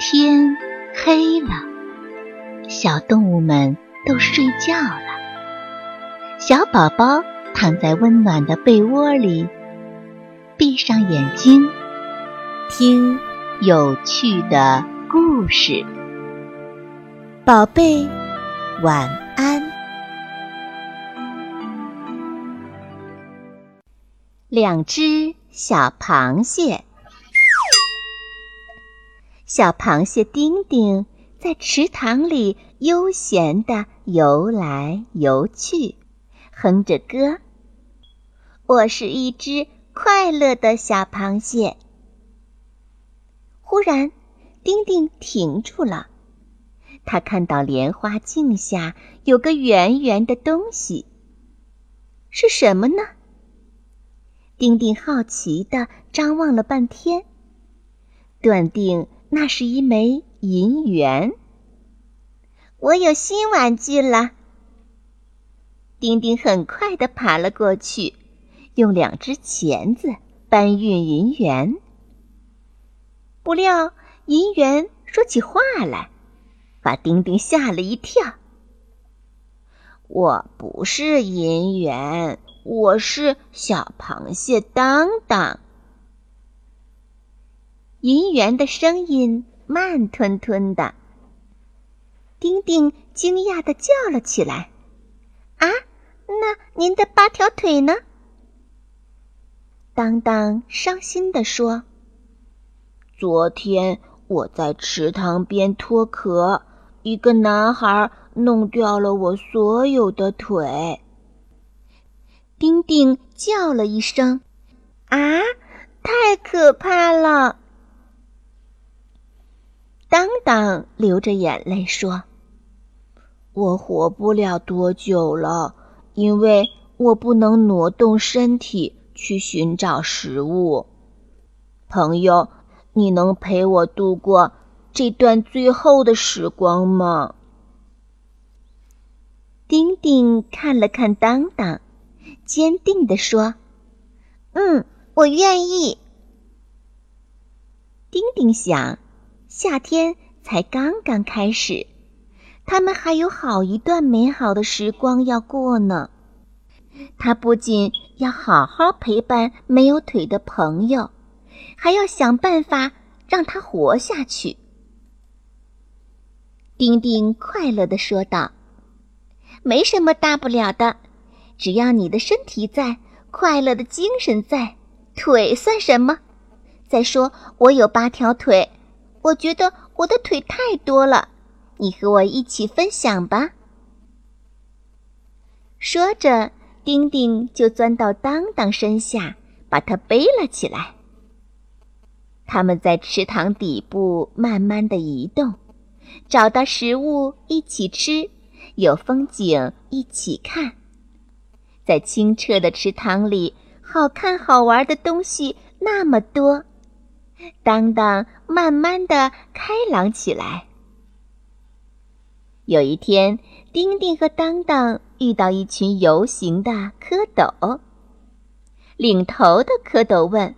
天黑了，小动物们都睡觉了。小宝宝躺在温暖的被窝里，闭上眼睛，听有趣的故事。宝贝，晚安。两只小螃蟹。小螃蟹丁丁在池塘里悠闲地游来游去，哼着歌。我是一只快乐的小螃蟹。忽然，丁丁停住了，他看到莲花镜下有个圆圆的东西，是什么呢？丁丁好奇地张望了半天，断定。那是一枚银元。我有新玩具了。丁丁很快的爬了过去，用两只钳子搬运银元。不料银元说起话来，把丁丁吓了一跳。我不是银元，我是小螃蟹当当。银元的声音慢吞吞的，丁丁惊讶的叫了起来：“啊，那您的八条腿呢？”当当伤心的说：“昨天我在池塘边脱壳，一个男孩弄掉了我所有的腿。”丁丁叫了一声：“啊，太可怕了！”当流着眼泪说：“我活不了多久了，因为我不能挪动身体去寻找食物。朋友，你能陪我度过这段最后的时光吗？”丁丁看了看当当，坚定地说：“嗯，我愿意。”丁丁想。夏天才刚刚开始，他们还有好一段美好的时光要过呢。他不仅要好好陪伴没有腿的朋友，还要想办法让他活下去。丁丁快乐地说道：“没什么大不了的，只要你的身体在，快乐的精神在，腿算什么？再说我有八条腿。”我觉得我的腿太多了，你和我一起分享吧。说着，丁丁就钻到当当身下，把它背了起来。他们在池塘底部慢慢的移动，找到食物一起吃，有风景一起看。在清澈的池塘里，好看好玩的东西那么多。当当慢慢的开朗起来。有一天，丁丁和当当遇到一群游行的蝌蚪。领头的蝌蚪问：“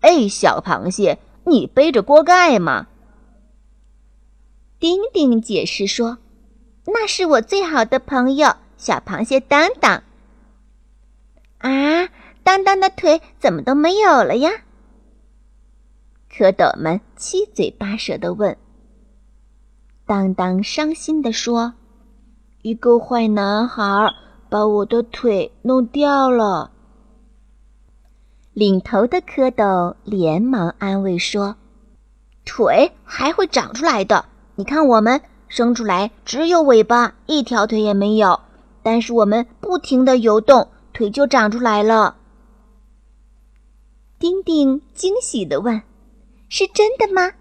哎，小螃蟹，你背着锅盖吗？”丁丁解释说：“那是我最好的朋友，小螃蟹当当。”啊，当当的腿怎么都没有了呀？蝌蚪们七嘴八舌地问：“当当伤心地说，一个坏男孩把我的腿弄掉了。”领头的蝌蚪连忙安慰说：“腿还会长出来的。你看，我们生出来只有尾巴，一条腿也没有。但是我们不停地游动，腿就长出来了。”丁丁惊喜地问。是真的吗？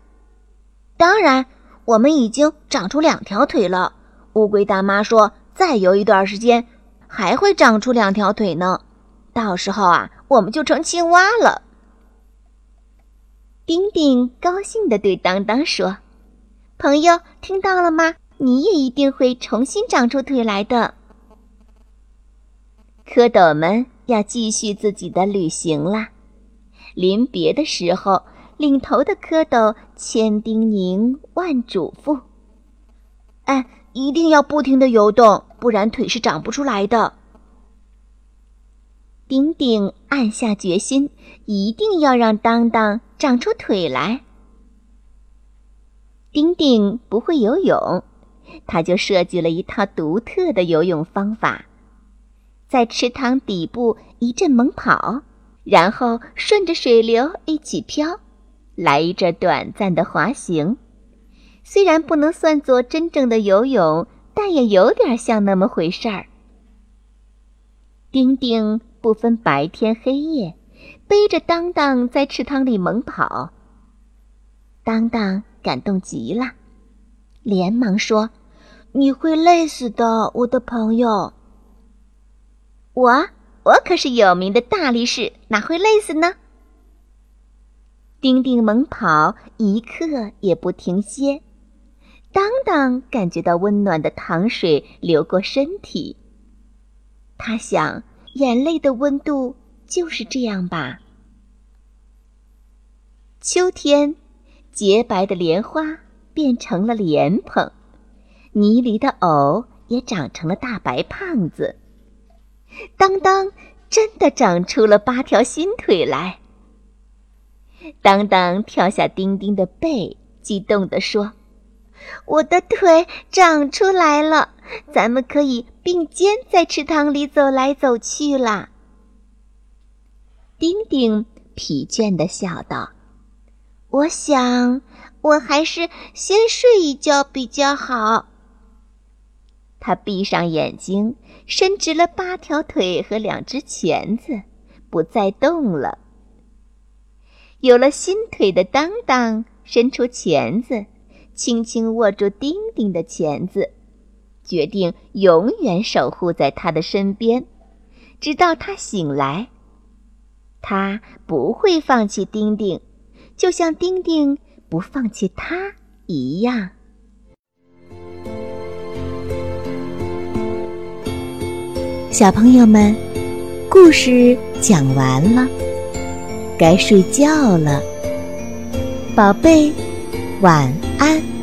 当然，我们已经长出两条腿了。乌龟大妈说，再游一段时间，还会长出两条腿呢。到时候啊，我们就成青蛙了。丁丁高兴地对当当说：“朋友，听到了吗？你也一定会重新长出腿来的。”蝌蚪们要继续自己的旅行啦。临别的时候。领头的蝌蚪千叮咛万嘱咐：“哎，一定要不停的游动，不然腿是长不出来的。”丁丁暗下决心，一定要让当当长出腿来。丁丁不会游泳，他就设计了一套独特的游泳方法，在池塘底部一阵猛跑，然后顺着水流一起飘，来一阵短暂的滑行。虽然不能算作真正的游泳，但也有点像那么回事儿。丁丁。不分白天黑夜，背着当当在池塘里猛跑。当当感动极了，连忙说：“你会累死的，我的朋友。”“我我可是有名的大力士，哪会累死呢？”丁丁猛跑，一刻也不停歇。当当感觉到温暖的糖水流过身体，他想。眼泪的温度就是这样吧。秋天，洁白的莲花变成了莲蓬，泥里的藕也长成了大白胖子。当当真的长出了八条新腿来。当当跳下丁丁的背，激动地说：“我的腿长出来了，咱们可以。”并肩在池塘里走来走去啦。丁丁疲倦地笑道：“我想，我还是先睡一觉比较好。”他闭上眼睛，伸直了八条腿和两只钳子，不再动了。有了新腿的当当伸出钳子，轻轻握住丁丁的钳子。决定永远守护在他的身边，直到他醒来。他不会放弃丁丁，就像丁丁不放弃他一样。小朋友们，故事讲完了，该睡觉了，宝贝，晚安。